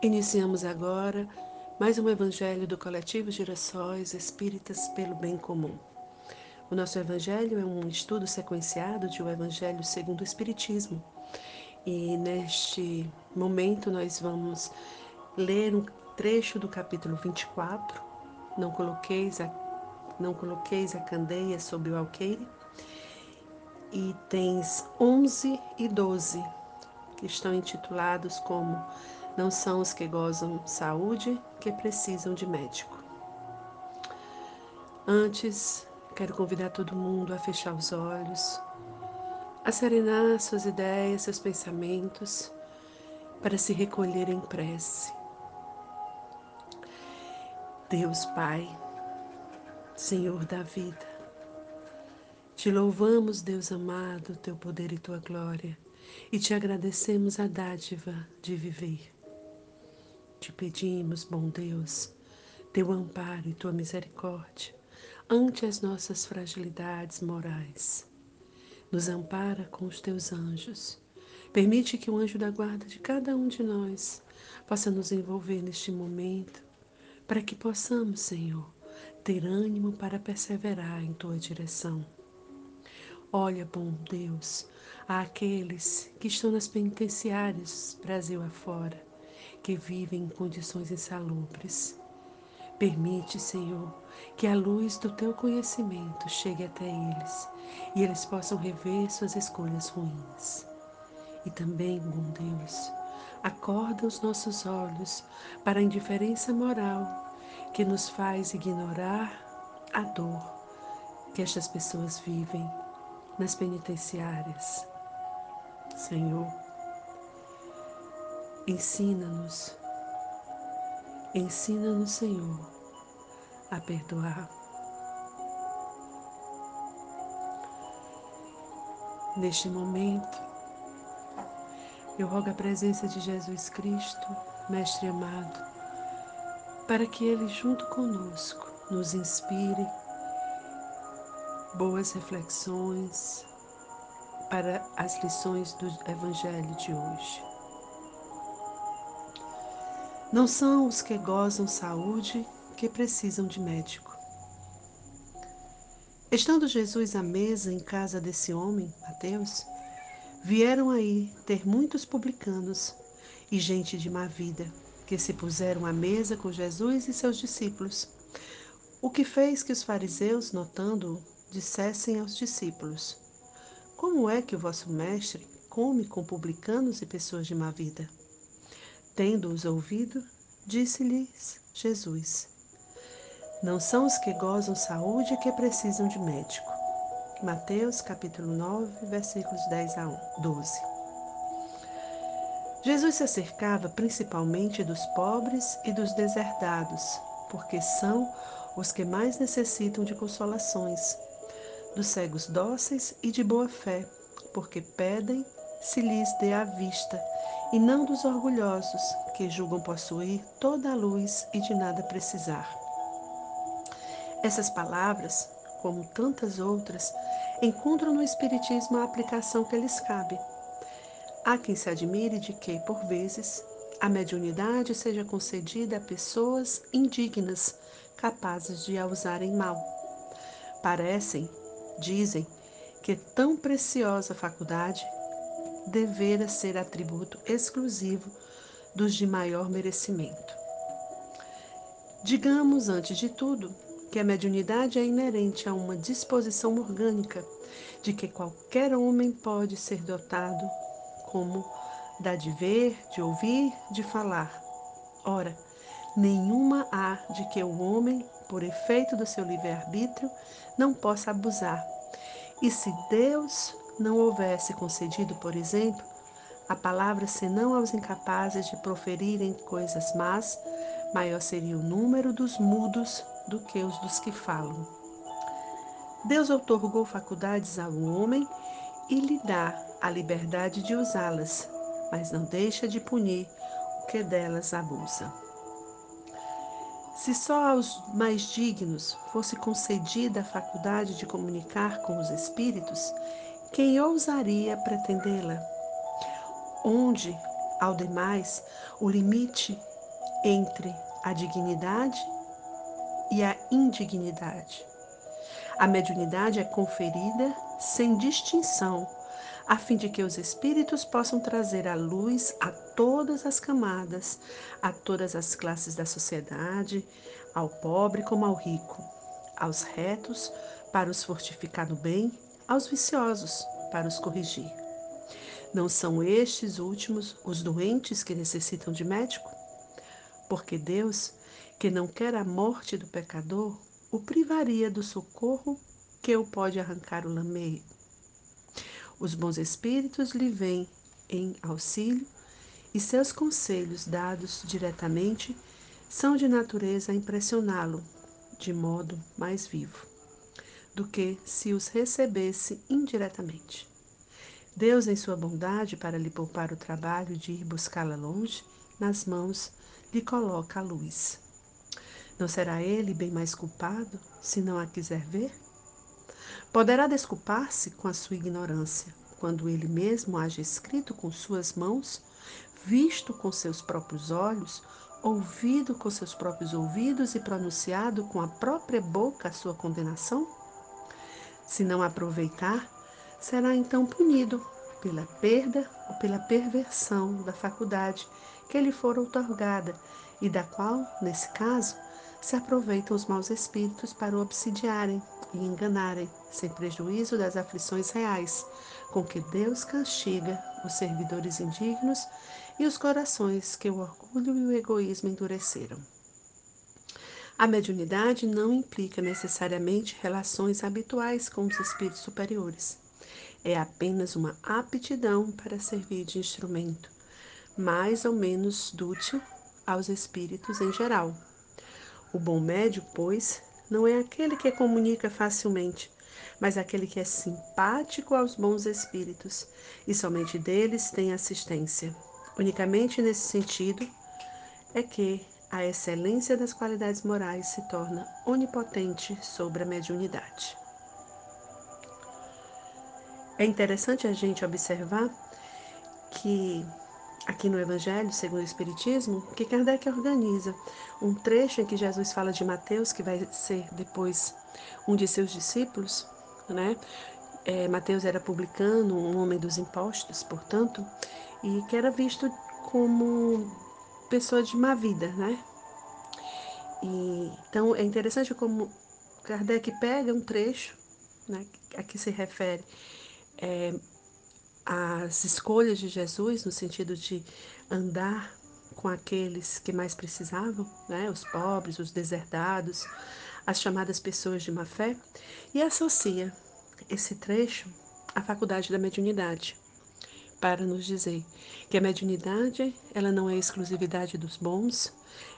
Iniciamos agora mais um Evangelho do Coletivo Girassóis Espíritas pelo Bem Comum. O nosso Evangelho é um estudo sequenciado de o Evangelho segundo o Espiritismo. E neste momento nós vamos ler um trecho do capítulo 24. Não coloqueis a, não coloqueis a candeia sob o alqueire. Itens 11 e 12, que estão intitulados como não são os que gozam saúde que precisam de médico. Antes, quero convidar todo mundo a fechar os olhos, a serenar suas ideias, seus pensamentos, para se recolher em prece. Deus Pai, Senhor da vida, te louvamos, Deus amado, teu poder e tua glória, e te agradecemos a dádiva de viver. Te pedimos, bom Deus, teu amparo e tua misericórdia ante as nossas fragilidades morais. Nos ampara com os teus anjos. Permite que o anjo da guarda de cada um de nós possa nos envolver neste momento, para que possamos, Senhor, ter ânimo para perseverar em tua direção. Olha, bom Deus, àqueles que estão nas penitenciárias Brasil afora que vivem em condições insalubres. Permite, Senhor, que a luz do teu conhecimento chegue até eles e eles possam rever suas escolhas ruins. E também, bom Deus, acorda os nossos olhos para a indiferença moral que nos faz ignorar a dor que estas pessoas vivem nas penitenciárias. Senhor, Ensina-nos, ensina-nos, Senhor, a perdoar. Neste momento, eu rogo a presença de Jesus Cristo, Mestre amado, para que Ele, junto conosco, nos inspire boas reflexões para as lições do Evangelho de hoje. Não são os que gozam saúde que precisam de médico. Estando Jesus à mesa em casa desse homem, Mateus, vieram aí ter muitos publicanos e gente de má vida, que se puseram à mesa com Jesus e seus discípulos. O que fez que os fariseus, notando-o, dissessem aos discípulos: Como é que o vosso mestre come com publicanos e pessoas de má vida? Tendo-os ouvido, disse-lhes Jesus: Não são os que gozam saúde que precisam de médico. Mateus capítulo 9, versículos 10 a 12. Jesus se acercava principalmente dos pobres e dos deserdados, porque são os que mais necessitam de consolações, dos cegos dóceis e de boa fé, porque pedem se lhes dê a vista e não dos orgulhosos, que julgam possuir toda a luz e de nada precisar. Essas palavras, como tantas outras, encontram no Espiritismo a aplicação que lhes cabe. Há quem se admire de que, por vezes, a mediunidade seja concedida a pessoas indignas, capazes de a usarem mal. Parecem, dizem, que tão preciosa faculdade devera ser atributo exclusivo dos de maior merecimento. Digamos, antes de tudo, que a mediunidade é inerente a uma disposição orgânica de que qualquer homem pode ser dotado, como da de ver, de ouvir, de falar. Ora, nenhuma há de que o homem, por efeito do seu livre-arbítrio, não possa abusar. E se Deus não houvesse concedido, por exemplo, a palavra senão aos incapazes de proferirem coisas más, maior seria o número dos mudos do que os dos que falam. Deus outorgou faculdades ao homem e lhe dá a liberdade de usá-las, mas não deixa de punir o que delas abusa. Se só aos mais dignos fosse concedida a faculdade de comunicar com os espíritos, quem ousaria pretendê-la? Onde, ao demais, o limite entre a dignidade e a indignidade. A mediunidade é conferida sem distinção, a fim de que os espíritos possam trazer a luz a todas as camadas, a todas as classes da sociedade, ao pobre como ao rico, aos retos para os fortificar no bem, aos viciosos para os corrigir. Não são estes últimos os doentes que necessitam de médico? Porque Deus, que não quer a morte do pecador, o privaria do socorro que o pode arrancar o lameio. Os bons espíritos lhe vêm em auxílio e seus conselhos dados diretamente são de natureza a impressioná-lo de modo mais vivo do que se os recebesse indiretamente. Deus, em sua bondade, para lhe poupar o trabalho de ir buscá-la longe, nas mãos lhe coloca a luz. Não será ele bem mais culpado se não a quiser ver? Poderá desculpar-se com a sua ignorância, quando ele mesmo haja escrito com suas mãos, visto com seus próprios olhos, ouvido com seus próprios ouvidos e pronunciado com a própria boca a sua condenação? Se não aproveitar, será então punido pela perda ou pela perversão da faculdade que lhe for otorgada e da qual, nesse caso, se aproveitam os maus espíritos para o obsidiarem e enganarem, sem prejuízo das aflições reais, com que Deus castiga os servidores indignos e os corações que o orgulho e o egoísmo endureceram. A mediunidade não implica necessariamente relações habituais com os espíritos superiores. É apenas uma aptidão para servir de instrumento, mais ou menos dútil aos espíritos em geral. O bom médio, pois, não é aquele que comunica facilmente, mas aquele que é simpático aos bons espíritos e somente deles tem assistência. Unicamente nesse sentido é que a excelência das qualidades morais se torna onipotente sobre a mediunidade. É interessante a gente observar que aqui no Evangelho, segundo o Espiritismo, que Kardec organiza um trecho em que Jesus fala de Mateus, que vai ser depois um de seus discípulos, né? É, Mateus era publicano, um homem dos impostos, portanto, e que era visto como pessoa de má vida, né? E, então é interessante como Kardec pega um trecho, né, a que se refere é, às escolhas de Jesus, no sentido de andar com aqueles que mais precisavam, né, os pobres, os deserdados, as chamadas pessoas de má fé, e associa esse trecho à faculdade da mediunidade para nos dizer que a mediunidade ela não é exclusividade dos bons,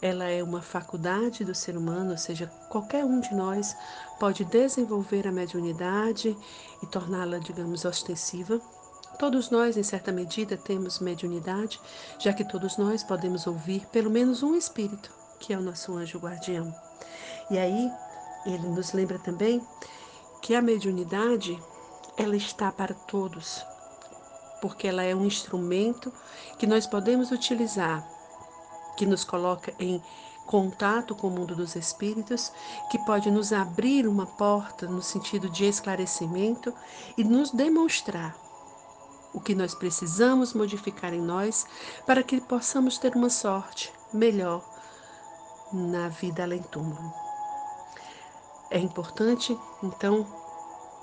ela é uma faculdade do ser humano, ou seja, qualquer um de nós pode desenvolver a mediunidade e torná-la, digamos, ostensiva. Todos nós, em certa medida, temos mediunidade, já que todos nós podemos ouvir pelo menos um espírito, que é o nosso anjo guardião. E aí, ele nos lembra também que a mediunidade ela está para todos, porque ela é um instrumento que nós podemos utilizar, que nos coloca em contato com o mundo dos espíritos, que pode nos abrir uma porta no sentido de esclarecimento e nos demonstrar o que nós precisamos modificar em nós para que possamos ter uma sorte melhor na vida além túmulo. É importante, então,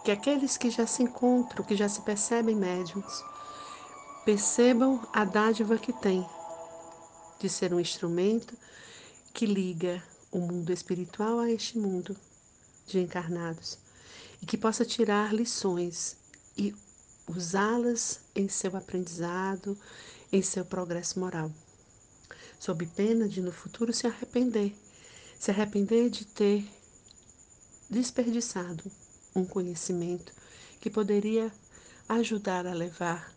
que aqueles que já se encontram, que já se percebem médiums, Percebam a dádiva que tem de ser um instrumento que liga o mundo espiritual a este mundo de encarnados e que possa tirar lições e usá-las em seu aprendizado, em seu progresso moral, sob pena de no futuro se arrepender, se arrepender de ter desperdiçado um conhecimento que poderia ajudar a levar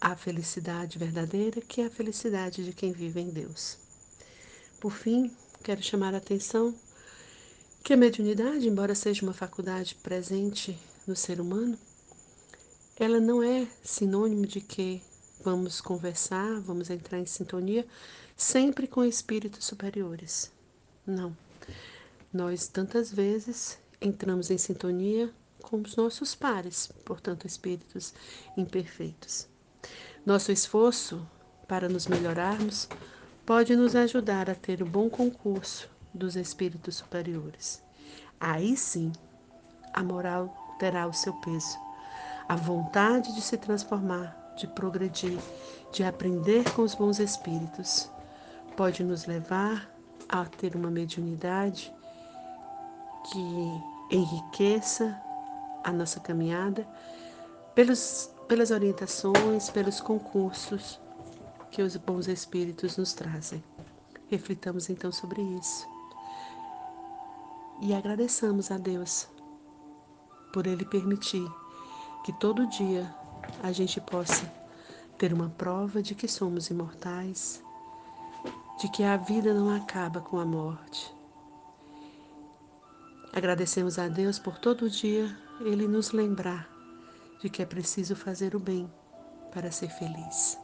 a felicidade verdadeira, que é a felicidade de quem vive em Deus. Por fim, quero chamar a atenção que a mediunidade, embora seja uma faculdade presente no ser humano, ela não é sinônimo de que vamos conversar, vamos entrar em sintonia sempre com espíritos superiores. Não. Nós tantas vezes entramos em sintonia com os nossos pares, portanto, espíritos imperfeitos. Nosso esforço para nos melhorarmos pode nos ajudar a ter o bom concurso dos espíritos superiores. Aí sim, a moral terá o seu peso. A vontade de se transformar, de progredir, de aprender com os bons espíritos, pode nos levar a ter uma mediunidade que enriqueça a nossa caminhada pelos, pelas orientações, pelos concursos que os bons espíritos nos trazem. Reflitamos então sobre isso e agradeçamos a Deus por Ele permitir que todo dia a gente possa ter uma prova de que somos imortais, de que a vida não acaba com a morte. Agradecemos a Deus por todo dia Ele nos lembrar de que é preciso fazer o bem para ser feliz.